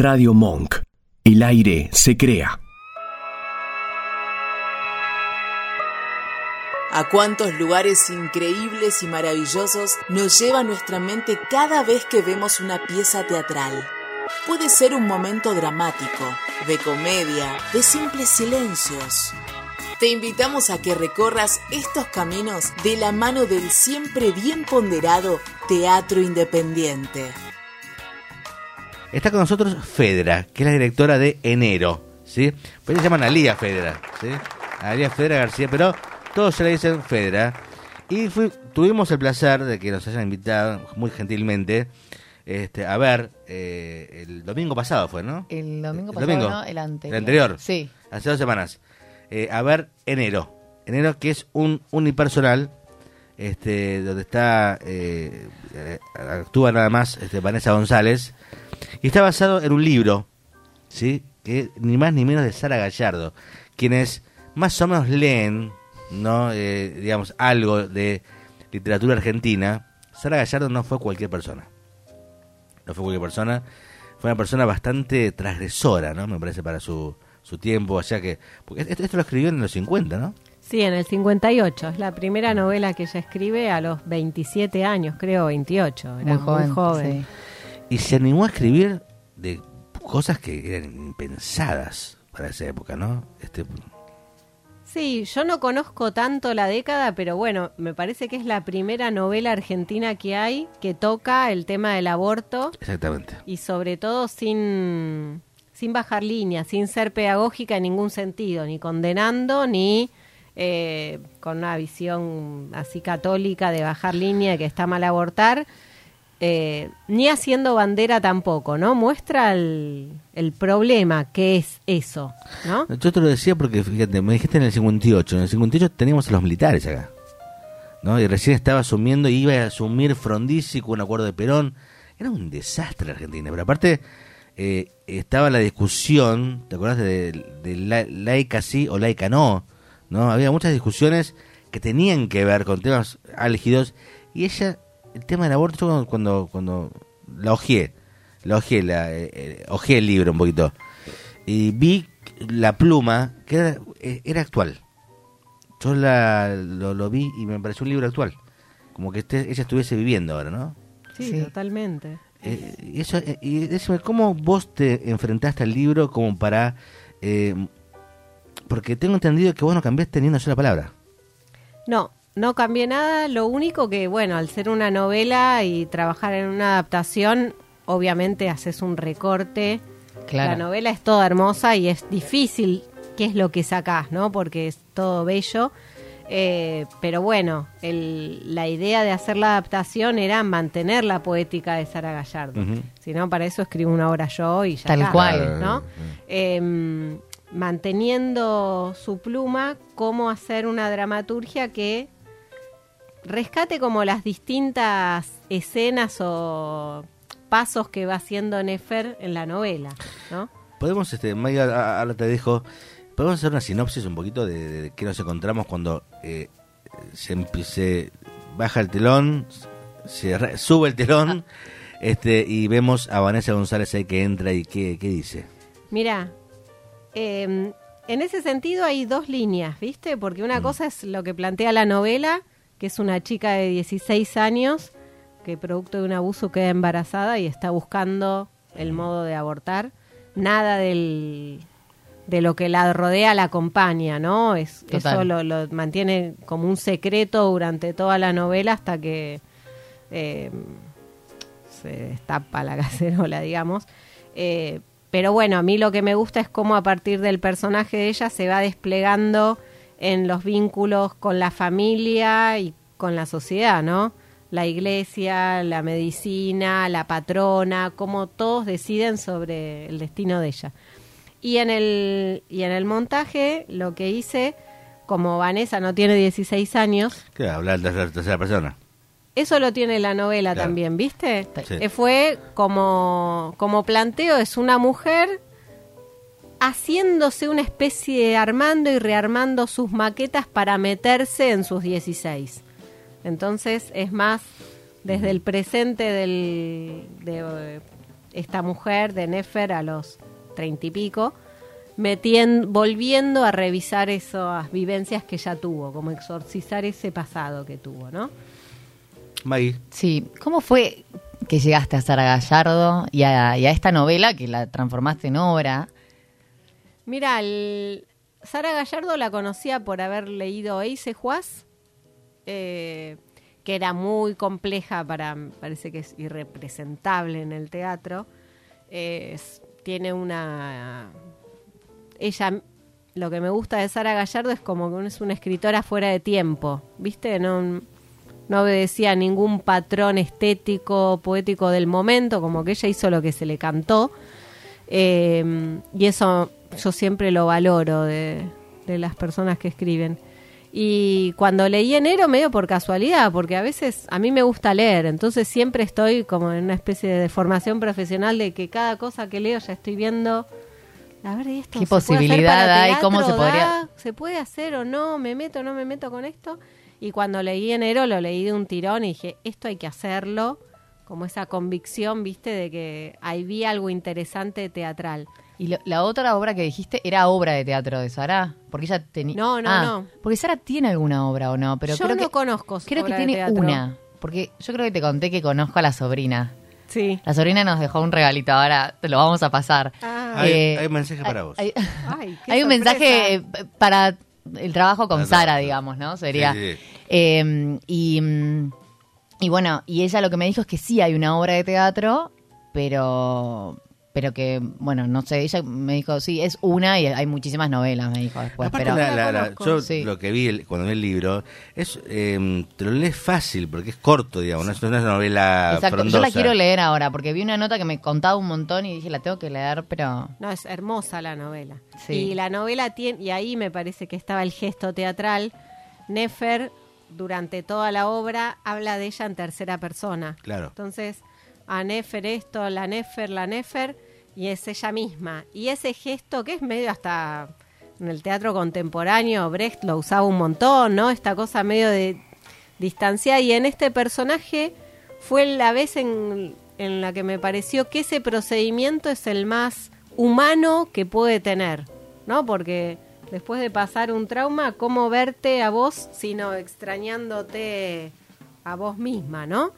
Radio Monk. El aire se crea. A cuántos lugares increíbles y maravillosos nos lleva nuestra mente cada vez que vemos una pieza teatral. Puede ser un momento dramático, de comedia, de simples silencios. Te invitamos a que recorras estos caminos de la mano del siempre bien ponderado Teatro Independiente. Está con nosotros Fedra, que es la directora de Enero, ¿sí? Pues se llaman Alía Fedra, ¿sí? Alía Fedra García, pero todos se le dicen Fedra. Y tuvimos el placer de que nos hayan invitado muy gentilmente este, a ver eh, el domingo pasado fue, ¿no? El domingo pasado, no, el anterior. El anterior. Sí. Hace dos semanas. Eh, a ver Enero. Enero que es un unipersonal, este, donde está, eh, actúa nada más este, Vanessa González, y está basado en un libro, ¿sí? Que ni más ni menos de Sara Gallardo, quienes más o menos leen, ¿no? Eh, digamos, algo de literatura argentina. Sara Gallardo no fue cualquier persona. No fue cualquier persona. Fue una persona bastante transgresora, ¿no? Me parece para su, su tiempo. O sea que. Porque esto, esto lo escribió en los 50, ¿no? Sí, en el 58. Es la primera novela que ella escribe a los 27 años, creo, 28. Era muy joven. Y se animó a escribir de cosas que eran impensadas para esa época, ¿no? Este, Sí, yo no conozco tanto la década, pero bueno, me parece que es la primera novela argentina que hay que toca el tema del aborto. Exactamente. Y sobre todo sin, sin bajar línea, sin ser pedagógica en ningún sentido, ni condenando, ni eh, con una visión así católica de bajar línea que está mal abortar. Eh, ni haciendo bandera tampoco, ¿no? Muestra el, problema que es eso, ¿no? Yo te lo decía porque, fíjate, me dijiste en el 58, en el 58 teníamos a los militares acá, ¿no? Y recién estaba asumiendo, iba a asumir Frondizi con un acuerdo de Perón. Era un desastre Argentina, pero aparte eh, estaba la discusión, ¿te acuerdas de, de laica sí o laica no? ¿No? Había muchas discusiones que tenían que ver con temas álgidos y ella el tema del aborto, cuando, cuando, la ojeé, la ojeé, la, eh, eh el libro un poquito, y vi la pluma, que era, eh, era actual. Yo la, lo, vi y me pareció un libro actual. Como que este, ella estuviese viviendo ahora, ¿no? Sí, totalmente. Eh, eso, y decime, ¿cómo vos te enfrentaste al libro como para... porque tengo entendido que vos no cambiaste ni una sola palabra. No, no cambié nada, lo único que, bueno, al ser una novela y trabajar en una adaptación, obviamente haces un recorte. La novela es toda hermosa y es difícil qué es lo que sacás, ¿no? Porque es todo bello. Eh, pero bueno, la idea de hacer la adaptación era mantener la poética de Sara Gallardo. Si no, para eso escribo una obra yo y ya Tal cual. ¿no? Em, manteniendo su pluma, cómo hacer una dramaturgia que rescate como las distintas escenas o pasos que va haciendo Nefer en la novela, ¿no? Podemos, este, Maya, ahora te dejo, podemos hacer una sinopsis un poquito de, qué nos encontramos cuando eh, se, baja el telón, se sube el telón, este, y vemos a Vanessa González ahí que entra y qué, dice. Mira, em, en ese sentido hay dos líneas, ¿viste? Porque una mm. cosa es lo que plantea la novela que es una chica de 16 años que producto de un abuso queda embarazada y está buscando el modo de abortar. Nada del, de lo que la rodea la acompaña, ¿no? Es, eso lo, mantiene como un secreto durante toda la novela hasta que eh, se destapa la cacerola, digamos. Eh, pero bueno, a mí lo que me gusta es cómo a partir del personaje de ella se va desplegando en los vínculos con la familia y con la sociedad, ¿no? La iglesia, la medicina, la patrona, cómo todos deciden sobre el destino de ella. Y en el, y en el montaje lo que hice, como Vanessa no tiene 16 años... ¿Qué? Hablar de la tercera persona. Eso lo tiene la novela también, ¿viste? Eh, fue como, como planteo, es una mujer haciéndose una especie de armando y rearmando sus maquetas para meterse en sus 16. Entonces es más desde el presente del, de, esta mujer de Nefer a los treinta y pico, metiendo, volviendo a revisar esas vivencias que ya tuvo, como exorcizar ese pasado que tuvo, ¿no? Maggie. Sí, ¿cómo fue que llegaste a Sara Gallardo y a, esta novela que la transformaste en obra? Mira, Sara Gallardo la conocía por haber leído Eise Juaz, eh, que era muy compleja para, parece que es irrepresentable en el teatro. tiene una... Ella, lo que me gusta de Sara Gallardo es como que es una escritora fuera de tiempo, ¿viste? No, no obedecía a ningún patrón estético, poético del momento, como que ella hizo lo que se le cantó. Eh, y eso yo siempre lo valoro de, las personas que escriben. Y cuando leí enero, medio por casualidad, porque a veces a mí me gusta leer, entonces siempre estoy como en una especie de formación profesional de que cada cosa que leo ya estoy viendo. A ver, esto ¿Qué posibilidad hay? ¿Cómo se podría.? ¿Se puede hacer o no? ¿Me meto o no me meto con esto? Y cuando leí enero, lo leí de un tirón y dije, esto hay que hacerlo. Como esa convicción, viste, de que ahí vi algo interesante teatral. Y la otra obra que dijiste era obra de teatro de Sara, porque ella tenía. No, no, ah, no. Porque Sara tiene alguna obra o no, pero yo creo no que conozco. Creo que tiene una, porque yo creo que te conté que conozco a la sobrina. Sí. La sobrina nos dejó un regalito, ahora te lo vamos a pasar. Ah. Eh, hay, un mensaje para vos. Hay, un mensaje para el trabajo con Sara, digamos, ¿no? Sería. Em, y, mm, y bueno, y ella lo que me dijo es que sí hay una obra de teatro, pero pero que, bueno, no sé, ella me dijo, sí, es una y hay muchísimas novelas, me dijo después. pero yo lo que vi cuando vi el libro, es eh, te lo lees fácil porque es corto, digamos, no es una novela Exacto, yo la quiero leer ahora porque vi una nota que me contaba un montón y dije, la tengo que leer, pero... No, es hermosa la novela. Sí. Y la novela tiene, y ahí me parece que estaba el gesto teatral, Nefer durante toda la obra habla de ella en tercera persona. Claro. Entonces, a Nefer esto, la Nefer, la Nefer y es ella misma. Y ese gesto que es medio hasta en el teatro contemporáneo, Brecht lo usaba un montón, ¿no? Esta cosa medio de distancia y en este personaje fue la vez en, en la que me pareció que ese procedimiento es el más humano que puede tener, ¿no? Porque después de pasar un trauma, ¿cómo verte a vos sino extrañándote a vos misma, ¿no?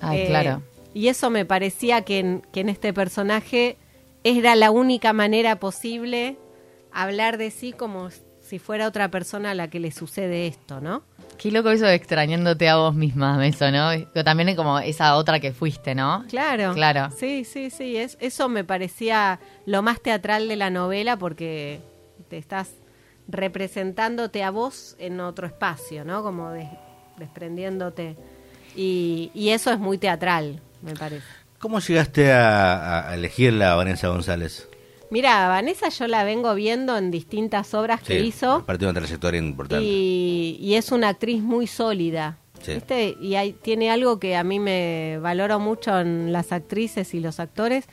Ay, claro. Eh, y eso me parecía que que en este personaje era la única manera posible hablar de sí como si fuera otra persona a la que le sucede esto, ¿no? Qué loco eso de extrañándote a vos misma, eso, ¿no? también es como esa otra que fuiste, ¿no? Claro. Claro. Sí, sí, sí. Es, eso me parecía lo más teatral de la novela porque te estás representándote a vos en otro espacio, ¿no? Como desprendiéndote. Y, y eso es muy teatral, me parece. ¿Cómo llegaste a, elegirla a Vanessa González? Mira, Vanessa yo la vengo viendo en distintas obras que hizo. Parte de una trayectoria importante. Y, es una actriz muy sólida. Y hay, tiene algo que a mí me valoro mucho en las actrices y los actores,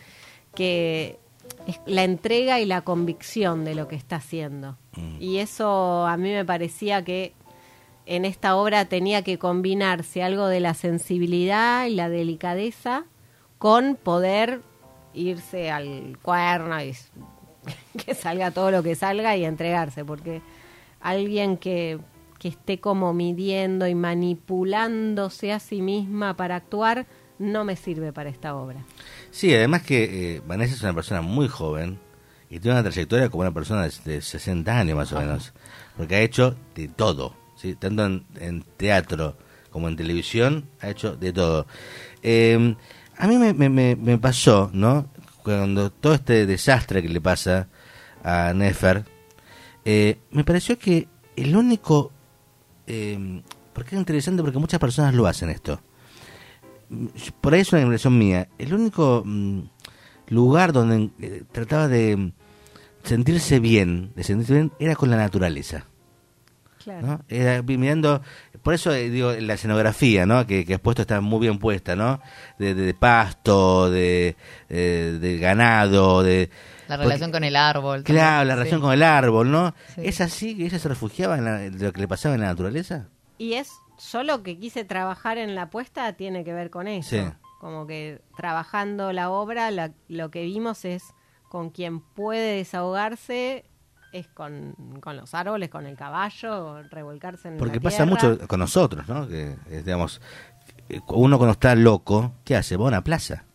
que es la entrega y la convicción de lo que está haciendo. Y eso a mí me parecía que en esta obra tenía que combinarse algo de la sensibilidad y la delicadeza con poder irse al cuerno y que salga todo lo que salga y entregarse, porque alguien que, que esté como midiendo y manipulándose a sí misma para actuar no me sirve para esta obra. Sí, además que eh, Vanessa es una persona muy joven y tiene una trayectoria como una persona de, 60 años más o menos, porque ha hecho de todo, ¿sí? tanto en, teatro como en televisión, ha hecho de todo. Eh, a mí me, me, me, pasó, ¿no? Cuando todo este desastre que le pasa a Nefer, eh, me pareció que el único... Eh, porque es interesante porque muchas personas lo hacen esto. Por ahí es una impresión mía. El único mm, lugar donde eh, trataba de sentirse bien, de sentirse bien, era con la naturaleza. Claro. Era mirando por eso eh, digo, la escenografía, ¿no? Que, que has puesto está muy bien puesta, ¿no? De, pasto, de, eh, de, ganado, de... La relación con el árbol. Claro, la relación con el árbol, ¿no? ¿Es así que ella se refugiaba en lo que le pasaba en la naturaleza? Y es, yo lo que quise trabajar en la puesta tiene que ver con eso. Como que trabajando la obra, lo que vimos es con quien puede desahogarse es con, los árboles, con el caballo, revolcarse en Porque la pasa mucho con nosotros, ¿no? Que, eh, digamos, eh, uno cuando está loco, ¿qué hace? Va a una plaza.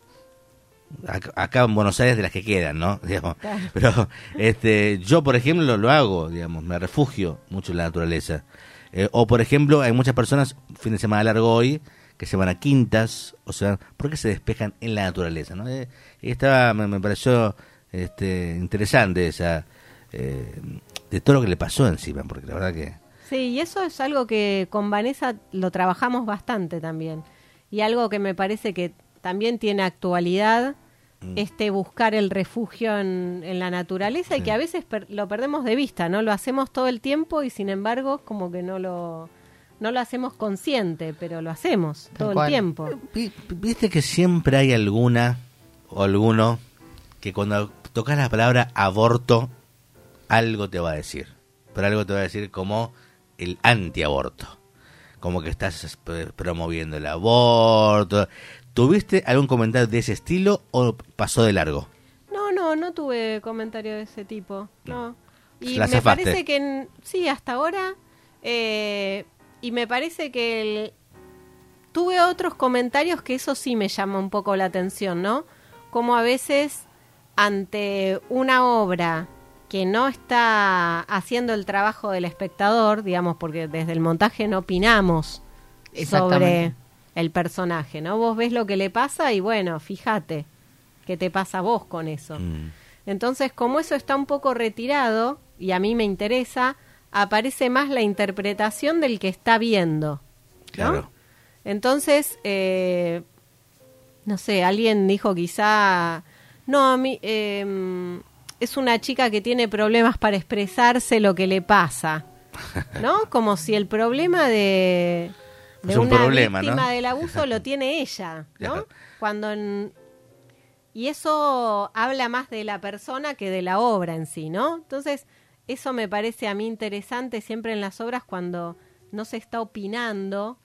Acá en Buenos Aires de las que quedan, ¿no? Digamos. Pero este, yo, por ejemplo, lo hago, digamos, me refugio mucho en la naturaleza. Eh, o, por ejemplo, hay muchas personas, fin de semana largo hoy, que se van a quintas, o sea, porque se despejan en la naturaleza, ¿no? y estaba, me, pareció este, interesante esa, eh, de todo lo que le pasó encima, porque la verdad que... Sí, y eso es algo que con Vanessa lo trabajamos bastante también. Y algo que me parece que también tiene actualidad, mm. este buscar el refugio en, la naturaleza y que a veces lo perdemos de vista, ¿no? Lo hacemos todo el tiempo y sin embargo como que no lo, no lo hacemos consciente, pero lo hacemos todo el tiempo. Viste que siempre hay alguna o alguno que cuando tocas la palabra aborto algo te va a decir. Pero algo te va a decir como el antiaborto. Como que estás promoviendo el aborto. ¿Tuviste algún comentario de ese estilo o pasó de largo? No, no, no tuve comentario de ese tipo. No. Y me parece que sí, hasta ahora. Eh, y me parece que tuve otros comentarios que eso sí me llama un poco la atención, ¿no? Como a veces ante una obra que no está haciendo el trabajo del espectador, digamos, porque desde el montaje no opinamos sobre el personaje, ¿no? Vos ves lo que le pasa y bueno, fíjate qué te pasa vos con eso. Mm. Entonces, como eso está un poco retirado y a mí me interesa, aparece más la interpretación del que está viendo. Claro. Entonces, eh, no sé, alguien dijo quizá, no, a mí, eh, es una chica que tiene problemas para expresarse lo que le pasa, ¿no? Como si el problema de, de una problema, víctima del abuso lo tiene ella, ¿no? Cuando y eso habla más de la persona que de la obra en sí, ¿no? Entonces, eso me parece a mí interesante siempre en las obras cuando no se está opinando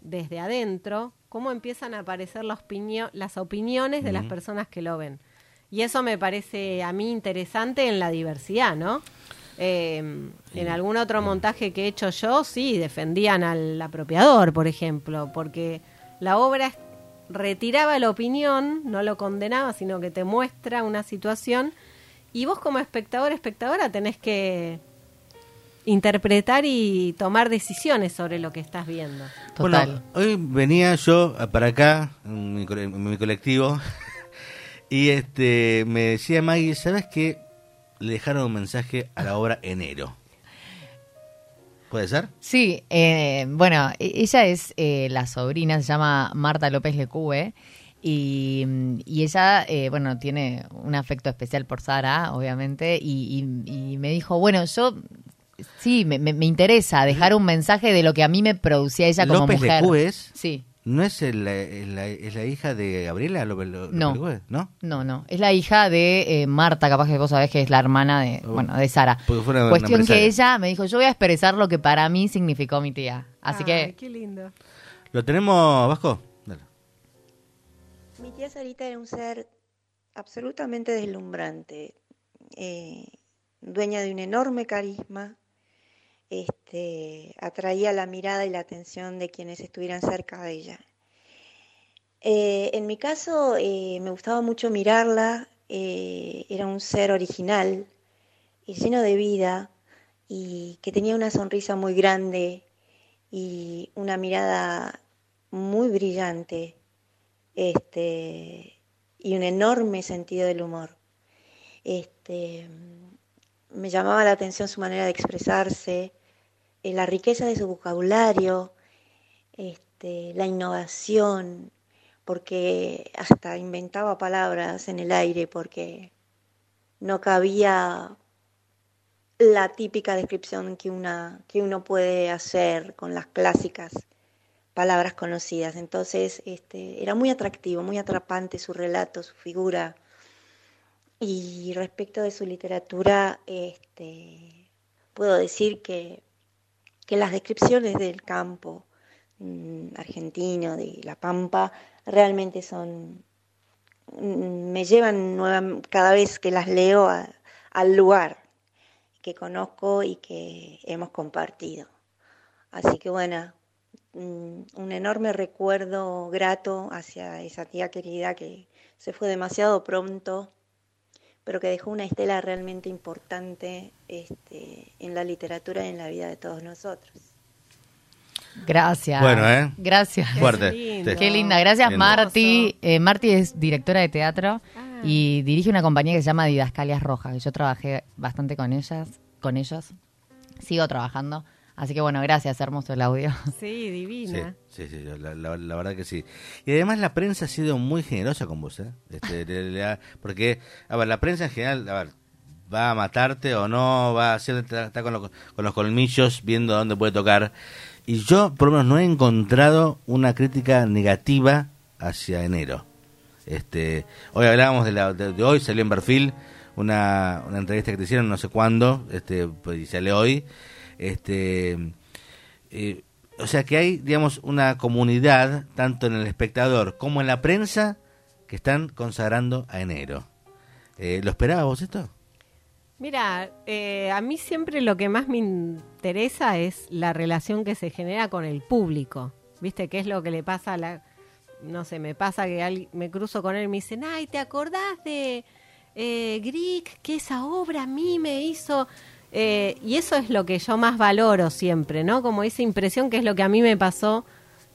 desde adentro, cómo empiezan a aparecer las, las opiniones de las personas que lo ven. Y eso me parece a mí interesante en la diversidad, ¿no? Em, en algún otro montaje que he hecho yo, sí, defendían al apropiador, por ejemplo, porque la obra retiraba la opinión, no lo condenaba, sino que te muestra una situación y vos como espectador, espectadora, tenés que interpretar y tomar decisiones sobre lo que estás viendo. Total. hoy venía yo para acá, en mi colectivo, y este me decía Maggie, ¿sabes qué? Le dejaron un mensaje a la obra enero. ¿Puede ser? Sí, eh, bueno, e-, ella es eh, la sobrina, se llama Marta López Lecube. Y, y ella, eh, bueno, tiene un afecto especial por Sara, obviamente, y, me dijo, bueno, yo sí, me, me, interesa dejar un mensaje de lo que a mí me producía ella como López mujer. Lecube es? Sí. ¿No es, la, es la hija de Gabriela? Lo, no. no. no, no. Es la hija de eh, Marta, capaz que vos sabés que es la hermana de, oh. bueno, de Sara. Cuestión que ella me dijo, yo voy a expresar lo que para mí significó mi tía. Así que... qué lindo. ¿Lo tenemos, Vasco? Mi tía Sarita era un ser absolutamente deslumbrante, eh, dueña de un enorme carisma, este, atraía la mirada y la atención de quienes estuvieran cerca de ella. Eh, en mi caso, eh, me gustaba mucho mirarla, eh, era un ser original y lleno de vida y que tenía una sonrisa muy grande y una mirada muy brillante este, y un enorme sentido del humor. Este, me llamaba la atención su manera de expresarse, eh, la riqueza de su vocabulario, este, la innovación, porque hasta inventaba palabras en el aire porque no cabía la típica descripción que, una, que uno puede hacer con las clásicas palabras conocidas. Entonces este, era muy atractivo, muy atrapante su relato, su figura. Y respecto de su literatura, este, puedo decir que, que las descripciones del campo mm, argentino, de La Pampa, realmente son, mm, me llevan cada vez que las leo al lugar que conozco y que hemos compartido. Así que bueno, mm, un enorme recuerdo grato hacia esa tía querida que se fue demasiado pronto, pero que dejó una estela realmente importante este, en la literatura y en la vida de todos nosotros. Gracias. Bueno, ¿eh? Gracias. Fuerte. Qué linda. Gracias, Marti. Eh, Marti es directora de teatro ah. y dirige una compañía que se llama Didascalias Rojas. Yo trabajé bastante con ellas, con ellos. Sigo trabajando. Así que bueno, gracias, hermoso el audio. Sí, divina. Sí, sí, la, verdad que sí. Y además la prensa ha sido muy generosa con vos, ¿eh? Este, porque, a ver, la prensa en general, a ver, va a matarte o no, va a hacer, está con, con los colmillos viendo dónde puede tocar. Y yo, por lo menos, no he encontrado una crítica negativa hacia enero. Este, hoy hablábamos de, la, de, hoy, salió en perfil una, una entrevista que te hicieron no sé cuándo, este, pues, y sale hoy este, eh, o sea que hay, digamos, una comunidad, tanto en el espectador como en la prensa, que están consagrando a enero. Eh, ¿Lo esperabas vos esto? Mira, eh, a mí siempre lo que más me interesa es la relación que se genera con el público. ¿Viste? ¿Qué es lo que le pasa a la... No sé, me pasa que me cruzo con él y me dicen, ay, ¿te acordás de eh? Que esa obra a mí me hizo eh, y eso es lo que yo más valoro siempre, ¿no? Como esa impresión que es lo que a mí me pasó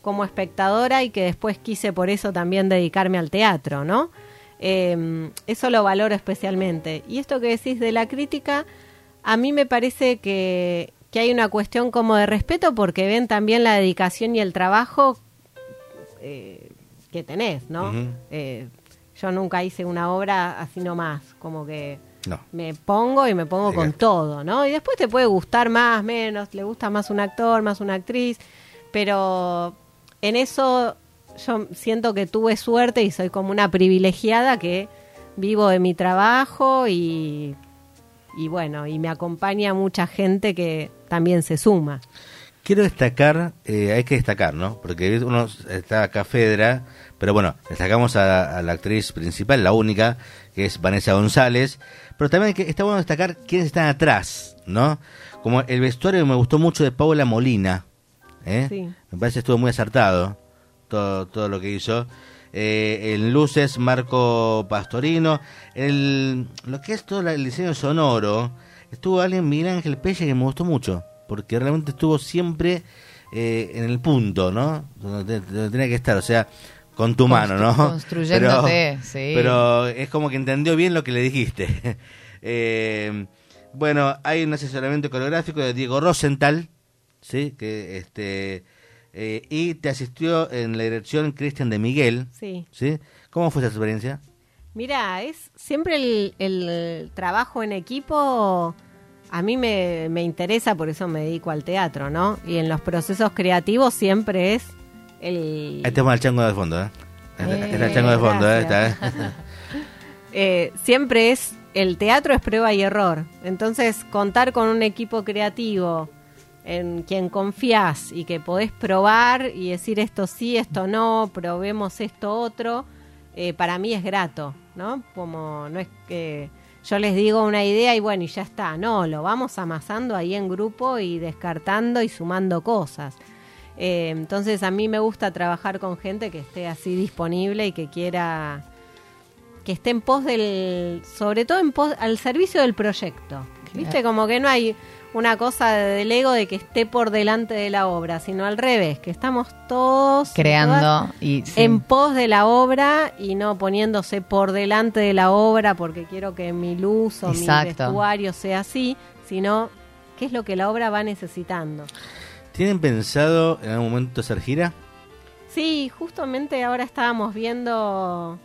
como espectadora y que después quise por eso también dedicarme al teatro, ¿no? Em, eso lo valoro especialmente. Y esto que decís de la crítica, a mí me parece que, hay una cuestión como de respeto porque ven también la dedicación y el trabajo eh, que tenés, ¿no? Eh, yo nunca hice una obra así nomás, como que me pongo y me pongo con todo, ¿no? Y después te puede gustar más, menos, le gusta más un actor, más una actriz, pero en eso yo siento que tuve suerte y soy como una privilegiada que vivo de mi trabajo y, y bueno, y me acompaña mucha gente que también se suma. Quiero destacar, eh, hay que destacar, ¿no? Porque uno está acá Fedra, pero bueno, destacamos a, la actriz principal, la única, que es Vanessa González, pero también que, está bueno destacar quiénes están atrás, ¿no? Como el vestuario me gustó mucho de Paula Molina, ¿eh? Me parece que estuvo muy acertado todo, todo lo que hizo. Eh, en luces, Marco Pastorino. El, lo que es todo el diseño sonoro, estuvo alguien, Miguel Ángel Pelle, que me gustó mucho, porque realmente estuvo siempre eh, en el punto, ¿no? donde tenía que estar, o sea, con tu mano, ¿no? Construyéndote, pero, sí. Pero es como que entendió bien lo que le dijiste. Eh, bueno, hay un asesoramiento coreográfico de Diego Rosenthal, ¿sí? Que este eh, y te asistió en la dirección Cristian de Miguel. Sí. ¿Sí? ¿Cómo fue esa experiencia? Mira, es siempre el, el trabajo en equipo a mí me, me, interesa, por eso me dedico al teatro, ¿no? Y en los procesos creativos siempre es el... Ahí tenemos el chango de fondo, ¿eh? es el chango de fondo, ¿eh? ¿eh? ¿eh? siempre es, el teatro es prueba y error. Entonces, contar con un equipo creativo en quien confías y que podés probar y decir esto sí, esto no, probemos esto otro, eh, para mí es grato, ¿no? Como no es que yo les digo una idea y bueno, y ya está, no, lo vamos amasando ahí en grupo y descartando y sumando cosas. Eh, entonces a mí me gusta trabajar con gente que esté así disponible y que quiera que esté en pos del, sobre todo en pos, al servicio del proyecto. ¿Viste? Como que no hay una cosa del ego de que esté por delante de la obra, sino al revés, que estamos todos creando y en pos de la obra y no poniéndose por delante de la obra porque quiero que mi luz o mi vestuario sea así, sino qué es lo que la obra va necesitando. ¿Tienen pensado en algún momento hacer gira? Sí, justamente ahora estábamos viendo.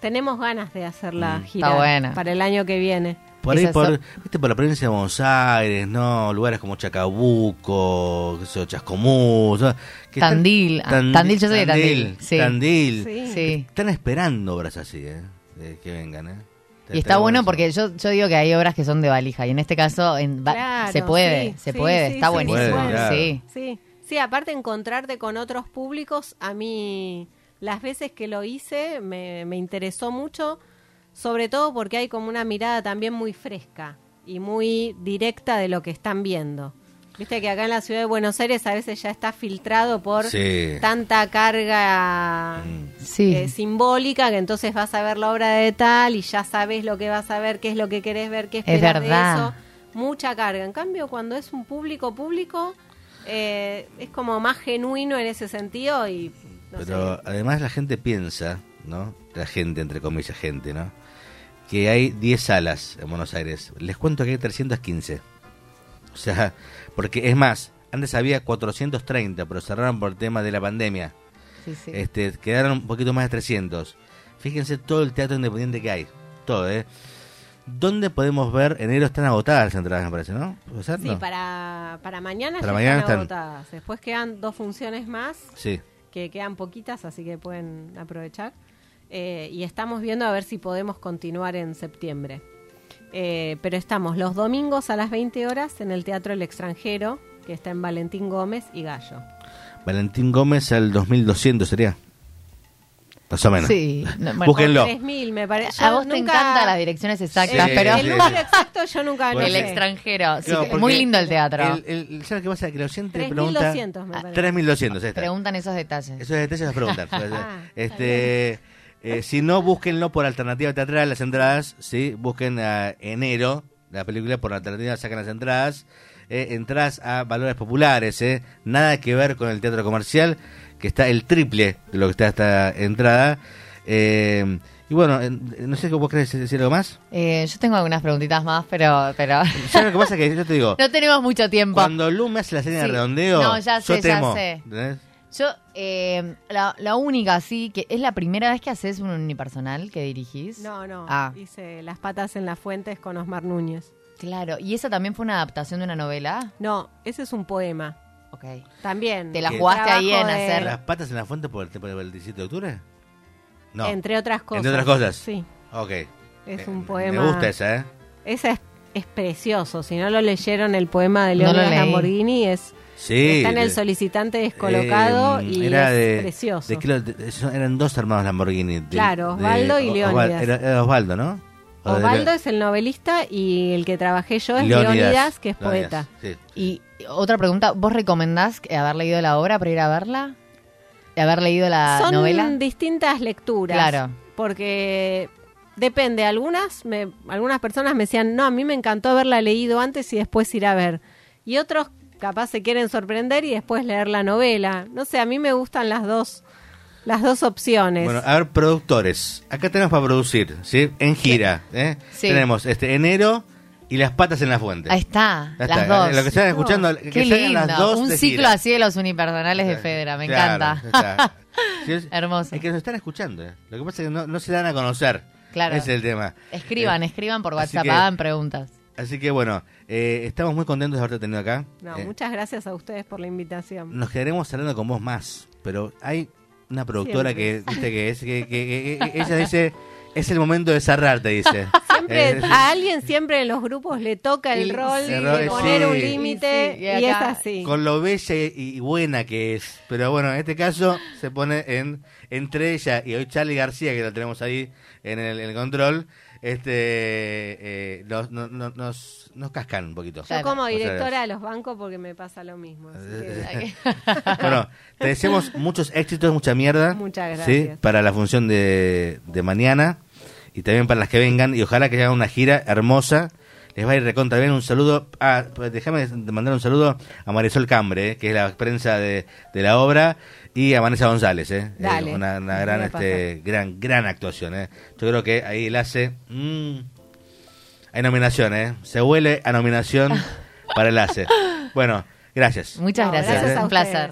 Tenemos ganas de hacer la mm, gira para el año que viene. Por ahí, por, ¿viste? por la provincia de Buenos Aires, ¿no? Lugares como Chacabuco, qué sé yo, Chascomús. Tandil. Tandil, yo soy de Tandil. Sí. Tandil. Sí. Están esperando obras así, ¿eh? De que vengan, ¿eh? Y está bueno porque yo, yo digo que hay obras que son de valija y en este caso en, se puede, se puede, está buenísimo. sí. sí. Sí, aparte encontrarte con otros públicos a mí las veces que lo hice me, me interesó mucho, sobre todo porque hay como una mirada también muy fresca y muy directa de lo que están viendo. Viste que acá en la ciudad de Buenos Aires a veces ya está filtrado por Sí. tanta carga Sí. eh, simbólica que entonces vas a ver la obra de tal y ya sabes lo que vas a ver, qué es lo que querés ver, qué esperas verdad. de eso. Mucha carga. En cambio, cuando es un público público, eh, es como más genuino en ese sentido y no Pero sé. además la gente piensa, ¿no? La gente, entre comillas, gente, ¿no? Que hay 10 salas en Buenos Aires. Les cuento que hay 315. O sea, porque es más, antes había 430, pero cerraron por el tema de la pandemia. Sí, sí. Este, quedaron un poquito más de 300. Fíjense todo el teatro independiente que hay. Todo, ¿eh? ¿Dónde podemos ver? Enero están agotadas las entradas, me parece, ¿no? Sí, No. para, para mañana Para ya mañana están están. agotadas. Después quedan dos funciones más, Sí. que quedan poquitas, así que pueden aprovechar. Eh, y estamos viendo a ver si podemos continuar en septiembre. Eh, pero estamos los domingos a las 20 horas en el Teatro El Extranjero, que está en Valentín Gómez y Gallo. Valentín Gómez al 2200 sería. Más o menos. Sí. No, bueno, Búsquenlo. 3.000 me parece. a vos te nunca- encantan las direcciones exactas, Sí, pero El sí. número exacto yo nunca lo Bueno, el sé. extranjero. sí, porque muy lindo el teatro. El, el- ¿Sabes qué pasa? Que el oyente 3.200 pregunta... me parece. 3200, ahí está. Preguntan esos detalles. Esos detalles los preguntan. Ah, este, eh, si no, búsquenlo por alternativa teatral, las entradas, ¿sí? Busquen a enero, la película por alternativa, sacan las entradas. Eh, entradas a valores populares, ¿eh? Nada que ver con el teatro comercial, que está el triple de lo que está esta entrada. Eh, y bueno, no sé vos querés decir algo más. Eh, yo tengo algunas preguntitas más, pero, pero ¿Sabes lo que pasa? Que yo te digo, no tenemos mucho tiempo. cuando Lu me hace la señal Sí. de redondeo, No, ya sé, yo ya sé. ¿entendés? Yo, eh, la, la única, sí, que es la primera vez que haces un unipersonal que dirigís. No, no. Ah. Hice Las patas en las fuentes con Osmar Núñez. Claro, ¿y esa también fue una adaptación de una novela? No, ese es un poema. Ok. También. Te la jugaste ahí en de- hacer- ¿Las patas en la fuente por el, por el 17 de octubre? No. Entre otras cosas. Entre otras cosas. Sí, Ok. es Eh, un poema. Me gusta esa, ¿eh? Ese es, es precioso. Si no lo leyeron, el poema de No Leónidas leí. Lamborghini es, Sí. está en el solicitante descolocado eh, y era es de, precioso. de son- eran dos hermanos Lamborghini. de- Claro, Osvaldo y Leónidas. Era, era Osvaldo, ¿no? O de- Osvaldo es el novelista y el que trabajé yo es Leónidas, que es poeta. sí. Y otra pregunta, ¿vos recomendás haber leído la obra para ir a verla? ¿Haber leído la Son novela? distintas lecturas. Claro. Porque depende, algunas me, algunas personas me decían, no, a mí me encantó haberla leído antes y después ir a ver. Y otros capaz se quieren sorprender y después leer la novela. No sé, a mí me gustan las dos, las dos opciones. Bueno, a ver, productores. Acá tenemos para producir, ¿sí? En gira, ¿eh? Sí. Tenemos este enero y las patas en la fuente. Ahí está, Ya las está, dos. Lo que están escuchando, que Qué salgan las lindo, dos un de ciclo gira. así de los unipersonales de Fedra, me Claro, encanta. Sí, es- Hermoso. Es que nos están escuchando. ¿eh? Lo que pasa es que no, no se dan a conocer. Claro. Ese es el tema. Escriban, Eh, escriban por WhatsApp, hagan preguntas. Así que bueno, eh, estamos muy contentos de haberte tenido acá. No, Eh, muchas gracias a ustedes por la invitación. nos quedaremos hablando con vos más, pero hay una productora Siempre. que, viste que es, que, que- que- que ella dice, es el momento de cerrar, te dice. Siempre, Eh, a alguien siempre en los grupos le toca el Y- rol sí, de poner sí. un límite Y sí, y, y es así. con lo bella y, y buena que es. Pero bueno, en este caso se pone en entre ella y hoy Charlie García, que lo tenemos ahí en el, en el control, este eh, nos, no- no- nos, nos cascan un poquito. Yo Claro. como directora de los bancos porque me pasa lo mismo. así que- Bueno, te deseamos muchos éxitos, mucha mierda. Muchas ¿sí? gracias. Para la función de, de mañana y también para las que vengan. Y ojalá que hagan una gira hermosa. Les va a ir recontra bien. Un saludo. Ah, pues déjame mandar un saludo a Marisol Cambre, eh, que es la prensa de, de la obra. Y a Vanessa González, ¿eh? Dale, Eh, una, gran, a este, gran, gran actuación, ¿eh? Yo creo que ahí él hace. mm, hay nominación, ¿eh? Se huele a nominación para el ACE. Bueno, gracias. Muchas No, gracias, gracias a un placer. ustedes.